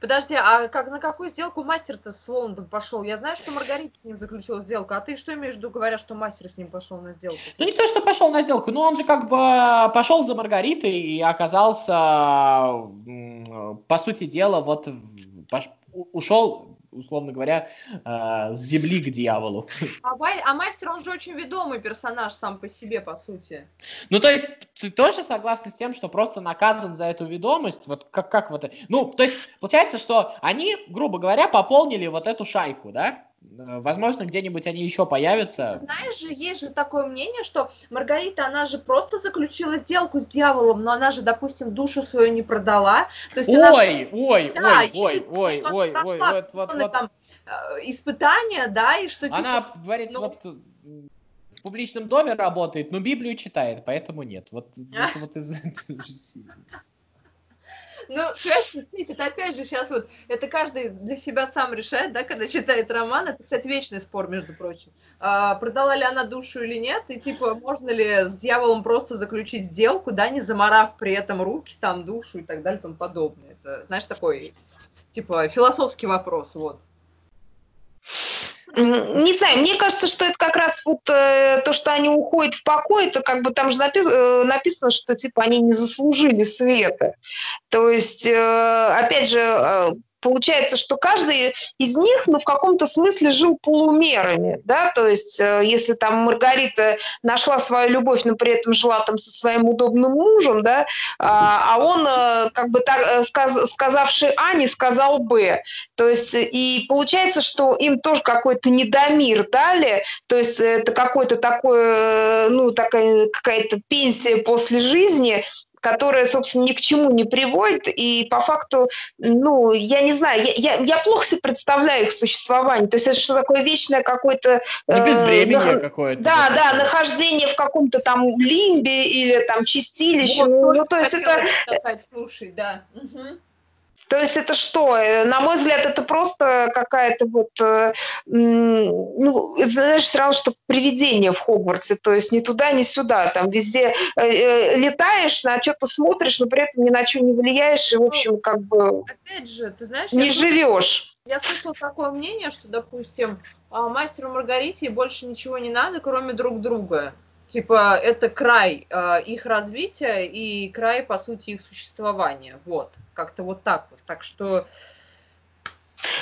Подожди, а как, на какую сделку мастер-то с Воландом пошел? Я знаю, что Маргарита с ним заключила сделку, а ты что имеешь в виду, говоря, что мастер с ним пошел на сделку? Ну, не то, что пошел на сделку, но он же как бы пошел за Маргаритой и оказался, по сути дела, вот ушел условно говоря, э, с земли к дьяволу. А, а мастер, он же очень ведомый персонаж сам по себе, по сути. Ну, то есть, ты тоже согласна с тем, что просто наказан за эту ведомость? Вот как, как вот... Ну, то есть, получается, что они, грубо говоря, пополнили вот эту шайку, да? Э, возможно, где-нибудь они еще появятся. Знаешь же, есть же такое мнение, что Маргарита, она же просто заключила сделку с дьяволом, но она же, допустим, душу свою не продала. То есть ой, она... ой, ой, да, ой, ой, ой, ой, ой, вот, вот, вот. Там, э, испытания, да, и что... Она типа, говорит, ну... вот в публичном доме работает, но Библию читает, поэтому нет. Вот это вот из ну, понимаешь, это опять же сейчас вот, это каждый для себя сам решает, да, когда читает роман. Это, кстати, вечный спор, между прочим. А, продала ли она душу или нет, и типа, можно ли с дьяволом просто заключить сделку, да, не заморав при этом руки, там, душу и так далее и тому подобное. Это, знаешь, такой, типа, философский вопрос, вот. Не знаю, мне кажется, что это как раз вот э, то, что они уходят в покой, это как бы там же напис, э, написано, что типа они не заслужили света. То есть, э, опять же, э, получается, что каждый из них, ну, в каком-то смысле жил полумерами, да, то есть э, если там Маргарита нашла свою любовь, но при этом жила там со своим удобным мужем, да, а, а он э, как бы так, э, сказ, сказавший А не сказал Б, то есть и получается, что им тоже какой-то недомир дали, то есть это какой-то такой, ну, такая какая-то пенсия после жизни, которая, собственно, ни к чему не приводит, и по факту, ну, я не знаю, я, я, я плохо себе представляю их существование, то есть это что такое вечное какое-то... Ну, безвременье э, нах... какое-то. Да, да, нахождение в каком-то там лимбе или там чистилище, вот, ну, ну, то есть это... Сказать, слушай, да. Угу. То есть это что? Э, на мой взгляд, это просто какая-то вот, э, ну, знаешь, равно, что привидение в Хогвартсе, то есть ни туда, ни сюда, там везде э, летаешь, на что-то смотришь, но при этом ни на что не влияешь, и, в общем, как бы Опять же, ты знаешь, не живешь. Я слышала такое мнение, что, допустим, а, мастеру Маргарите больше ничего не надо, кроме друг друга типа это край э, их развития и край, по сути, их существования. Вот, как-то вот так вот. Так что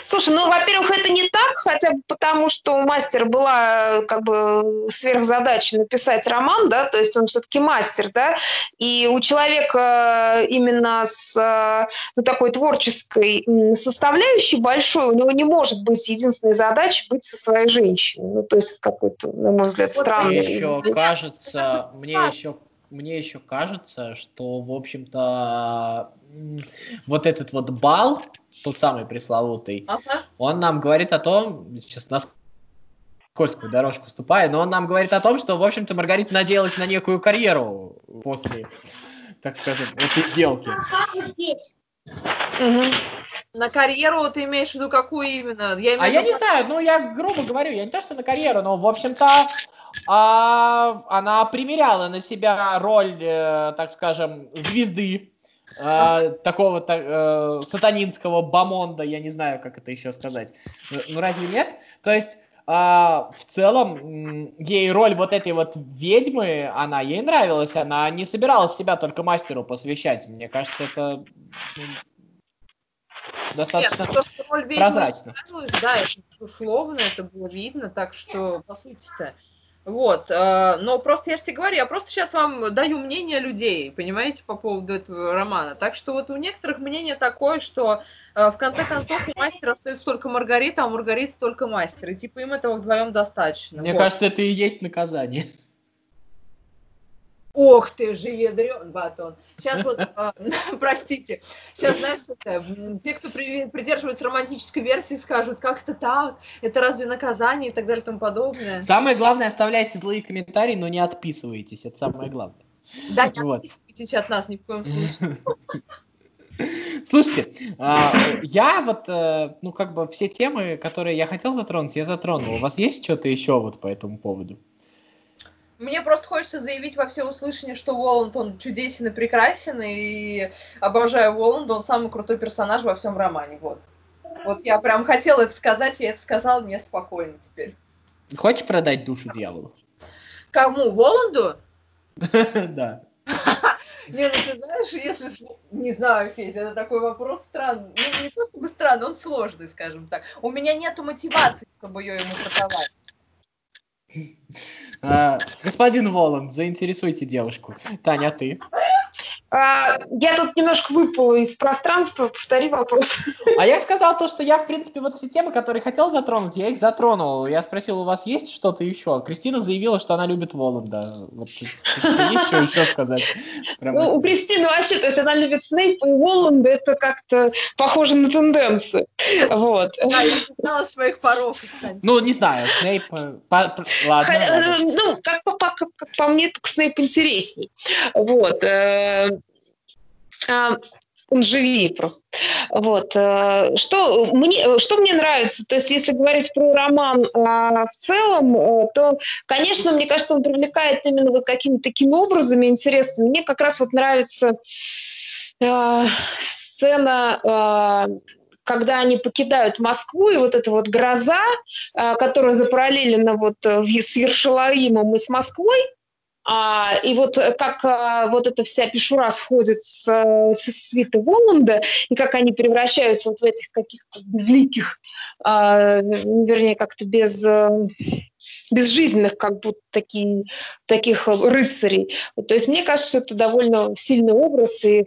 Слушай, ну, во-первых, это не так, хотя бы потому, что у мастера была как бы сверхзадача написать роман, да, то есть он все-таки мастер, да, и у человека именно с ну, такой творческой составляющей большой, у него не может быть единственной задачей быть со своей женщиной, ну, то есть какой-то, на мой взгляд, странный. Мне еще кажется, мне еще мне еще кажется, что, в общем-то, вот этот вот бал, тот самый пресловутый, ага. он нам говорит о том, сейчас на скользкую дорожку ступая, но он нам говорит о том, что, в общем-то, Маргарита надеялась на некую карьеру после, так скажем, этой сделки. На карьеру ты имеешь в виду какую именно? Я а я не знаю, ну я грубо говорю, я не то что на карьеру, но в общем-то а, она примеряла на себя роль, э, так скажем, звезды э, такого так, э, сатанинского бомонда, я не знаю, как это еще сказать. Ну, ну разве нет? То есть э, в целом ей роль вот этой вот ведьмы, она ей нравилась, она не собиралась себя только мастеру посвящать. Мне кажется, это достаточно Нет, прозрачно. Да, это условно, это было видно, так что, по сути-то, Вот, э, но просто я же тебе говорю, я просто сейчас вам даю мнение людей, понимаете, по поводу этого романа. Так что вот у некоторых мнение такое, что э, в конце концов у мастера остается только Маргарита, а у Маргариты только мастер. И типа им этого вдвоем достаточно. Мне вот. кажется, это и есть наказание. Ох ты же, ядрен батон. Сейчас вот, э, простите, сейчас, знаешь, те, кто при, придерживается романтической версии, скажут, как это так, это разве наказание и так далее и тому подобное. Самое главное, оставляйте злые комментарии, но не отписывайтесь, это самое главное. Да, не вот. отписывайтесь от нас ни в коем случае. Слушайте, а, я вот, э, ну, как бы все темы, которые я хотел затронуть, я затронул. У вас есть что-то еще вот по этому поводу? Мне просто хочется заявить во все услышание, что Воланд, он чудесен и прекрасен, и обожаю Воланда, он самый крутой персонаж во всем романе, вот. Вот я прям хотела это сказать, я это сказала, мне спокойно теперь. Хочешь продать душу дьяволу? Кому? Воланду? Да. Не, ну ты знаешь, если... Не знаю, Федя, это такой вопрос странный. Ну, не то чтобы странный, он сложный, скажем так. У меня нету мотивации, чтобы ее ему продавать. А, господин Воланд, заинтересуйте девушку. Таня, а ты? А, я тут немножко выпала из пространства, повтори вопрос. А я сказал то, что я, в принципе, вот все темы, которые хотел затронуть, я их затронул. Я спросил, у вас есть что-то еще? Кристина заявила, что она любит Воланда. Вот, есть что еще сказать? ну, у Кристины вообще, то есть она любит Снейпа и Воланда, это как-то похоже на тенденцию. Вот. Да, я не знала своих паров. Ну, не знаю, Снейп... Э, ладно. Э, ну, как по мне, так Снейп интересней. Вот. А, живее просто. Вот. Э, что мне, что мне нравится, то есть если говорить про роман а, в целом, э, то, конечно, мне кажется, он привлекает именно вот какими-то такими образами интересными. Мне как раз вот нравится э, сцена э, когда они покидают Москву, и вот эта вот гроза, которая запараллелена вот с Ершалаимом и с Москвой, а, и вот э, как а, вот эта вся пешура сходит э, со свиты Воланда, и как они превращаются вот в этих каких-то безликих, а, вернее, как-то без безжизненных, как будто такие, таких рыцарей. То есть мне кажется, это довольно сильный образ, и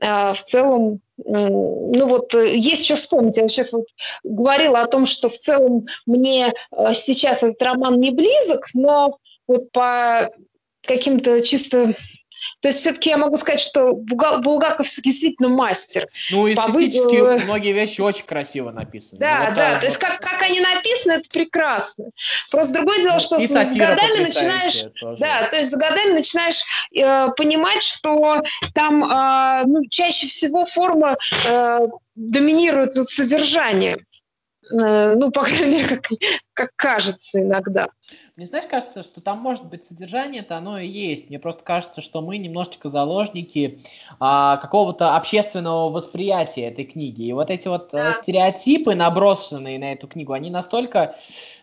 а, в целом, ну вот есть что вспомнить. Я сейчас вот говорила о том, что в целом мне сейчас этот роман не близок, но вот по каким-то чисто то есть все-таки я могу сказать, что Булгаков все-таки действительно мастер. Ну, эстетически Побы... многие вещи очень красиво написаны. Да, ну, да, вот, то есть как, как они написаны, это прекрасно. Просто другое дело, ну, что с годами начинаешь... Тоже. Да, то есть с годами начинаешь э, понимать, что там э, ну, чаще всего форма э, доминирует над содержанием. Э, ну, по крайней мере, как, как кажется иногда. Мне, знаешь, кажется, что там может быть содержание-то оно и есть. Мне просто кажется, что мы немножечко заложники а, какого-то общественного восприятия этой книги. И вот эти вот э, да. стереотипы, набросанные на эту книгу, они настолько,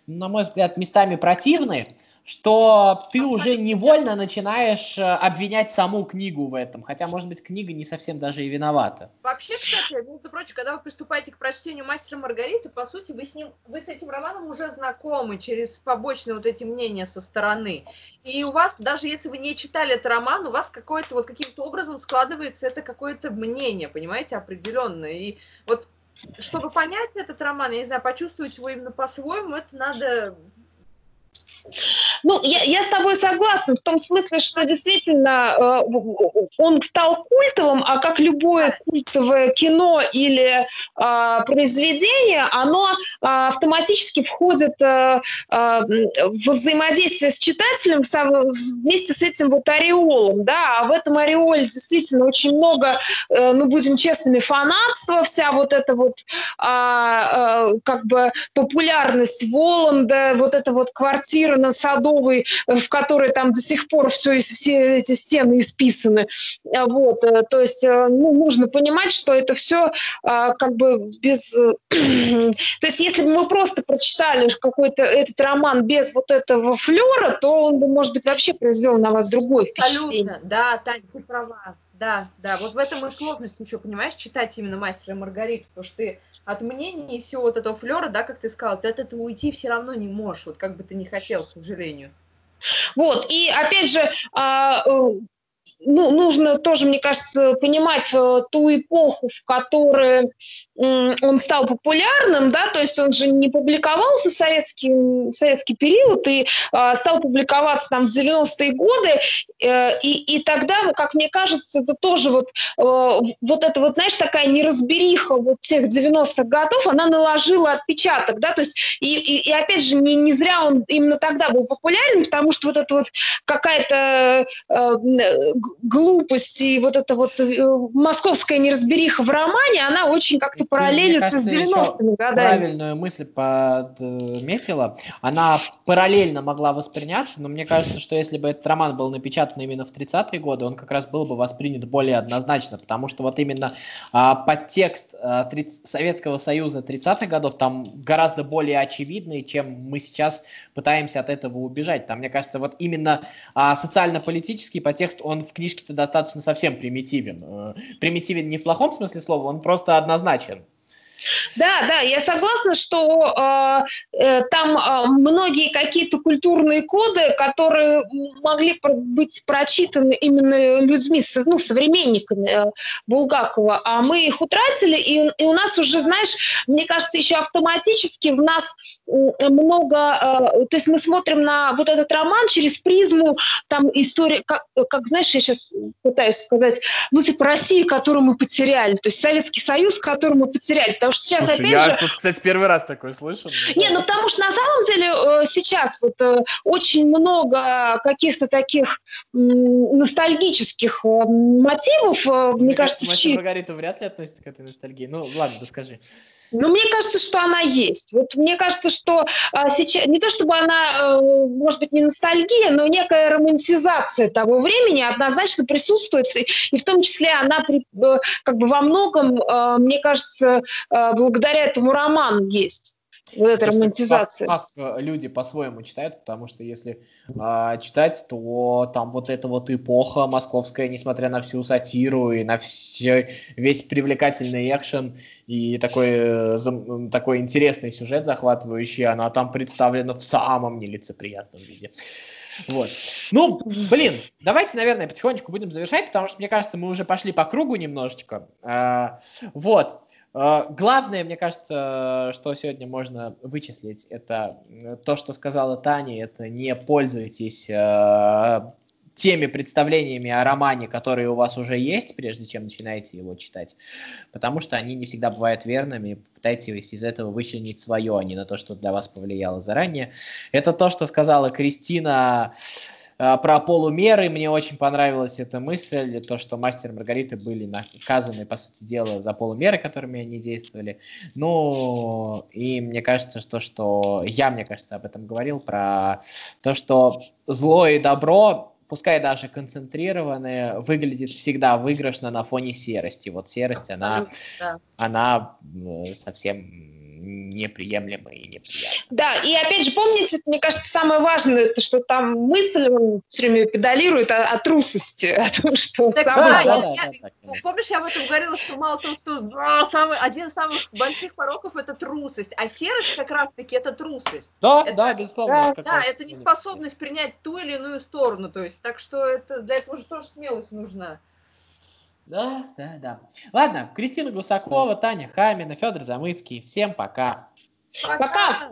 на мой взгляд, местами противны, что ты уже невольно начинаешь э, обвинять саму книгу в этом, хотя, может быть, книга не совсем даже и виновата. Вообще, кстати, между прочим, когда вы приступаете к прочтению «Мастера Маргариты», по сути, вы с, ним, вы с этим романом уже знакомы через побочные вот эти мнения со стороны. И у вас, даже если вы не читали этот роман, у вас какое-то вот каким-то образом складывается это какое-то мнение, понимаете, определенное. И вот чтобы понять этот роман, я не знаю, почувствовать его именно по-своему, это надо ну, я, я с тобой согласна в том смысле, что действительно э, он стал культовым, а как любое культовое кино или э, произведение, оно э, автоматически входит э, э, во взаимодействие с читателем со, вместе с этим вот ореолом, да, а в этом ореоле действительно очень много, э, ну, будем честными, фанатства, вся вот эта вот э, э, как бы популярность Воланда, вот эта вот квартира на Садовой, э, в которой там до сих пор все, все эти стены исписаны. А вот, э, то есть э, ну, нужно понимать, что это все как бы без... То есть если бы мы просто прочитали какой-то этот роман без вот этого флера, то он бы, может быть, вообще произвел на вас другое впечатление. Абсолютно, да, Таня, ты права. Да, да, вот в этом и сложность еще, понимаешь, читать именно «Мастера Маргариту», потому что ты от мнений и всего вот этого флера, да, как ты сказал, ты от этого уйти все равно не можешь, вот как бы ты не хотел, к сожалению. Вот, и опять же, а, э, ну, нужно тоже, мне кажется, понимать э, ту эпоху, в которой он стал популярным, да, то есть он же не публиковался в советский, в советский период и э, стал публиковаться там в 90-е годы, э, и, и тогда, как мне кажется, это тоже вот, э, вот это вот, знаешь, такая неразбериха вот тех 90-х годов, она наложила отпечаток, да, то есть и, и, и опять же, не, не зря он именно тогда был популярен, потому что вот это вот какая-то э, глупость и вот эта вот э, московская неразбериха в романе, она очень как-то параллелит с 90-ми годами. правильную мысль подметила. Она параллельно могла восприняться, но мне кажется, что если бы этот роман был напечатан именно в 30-е годы, он как раз был бы воспринят более однозначно, потому что вот именно а, подтекст а, 30, Советского Союза 30-х годов там гораздо более очевидный, чем мы сейчас пытаемся от этого убежать. Там, мне кажется, вот именно а, социально-политический подтекст, он в книжке-то достаточно совсем примитивен. Э, примитивен не в плохом смысле слова, он просто однозначен. Да, да, я согласна, что э, э, там э, многие какие-то культурные коды, которые могли быть прочитаны именно людьми, ну, современниками э, Булгакова, а мы их утратили, и, и у нас уже, знаешь, мне кажется, еще автоматически в нас много, э, то есть мы смотрим на вот этот роман через призму там истории, как, как знаешь, я сейчас пытаюсь сказать, ну, типа России, которую мы потеряли, то есть Советский Союз, который мы потеряли, потому что сейчас Слушай, опять я же... тут, кстати, первый раз такое слышу. Не, ну потому что на самом деле э, сейчас вот э, очень много каких-то таких ностальгических э, мотивов, мне, мне кажется... Мастер Маргарита вряд ли относится к этой ностальгии. Ну, ладно, расскажи. Ну, мне кажется, что она есть. Вот мне кажется, что а, сейчас не то чтобы она, а, может быть, не ностальгия, но некая романтизация того времени однозначно присутствует, и в том числе она при, как бы во многом, а, мне кажется, а, благодаря этому роману есть вот эта романтизация. Как, как люди по-своему читают, потому что если э, читать, то там вот эта вот эпоха московская, несмотря на всю сатиру и на все, весь привлекательный экшен и такой, э, такой интересный сюжет захватывающий, она там представлена в самом нелицеприятном виде. Вот. Ну, блин, давайте, наверное, потихонечку будем завершать, потому что, мне кажется, мы уже пошли по кругу немножечко. А, вот. А, главное, мне кажется, что сегодня можно вычислить, это то, что сказала Таня, это не пользуйтесь а, теми представлениями о романе, которые у вас уже есть, прежде чем начинаете его читать, потому что они не всегда бывают верными, пытайтесь из этого вычленить свое, а не на то, что для вас повлияло заранее. Это то, что сказала Кристина про полумеры мне очень понравилась эта мысль, то, что мастер и Маргарита были наказаны, по сути дела, за полумеры, которыми они действовали. Ну, и мне кажется, что, что я, мне кажется, об этом говорил, про то, что зло и добро пускай даже концентрированные, выглядит всегда выигрышно на фоне серости. Вот серость, она, да. она совсем неприемлемо и неприятно. Да, и опять же, помните, мне кажется, самое важное, это что там мысль, он все время педалирует о, о трусости, о том, что так, самое... Да, да, да, да, помнишь, я об этом говорила, что мало того, что а, самый, один из самых больших пороков это трусость, а серость как раз-таки это трусость. Да, это, да, безусловно. Да, да это неспособность принять ту или иную сторону, то есть, так что это, для этого же тоже смелость нужна. Да, да, да. Ладно, Кристина Гусакова, Таня Хамина, Федор Замыцкий. Всем пока. Пока. пока.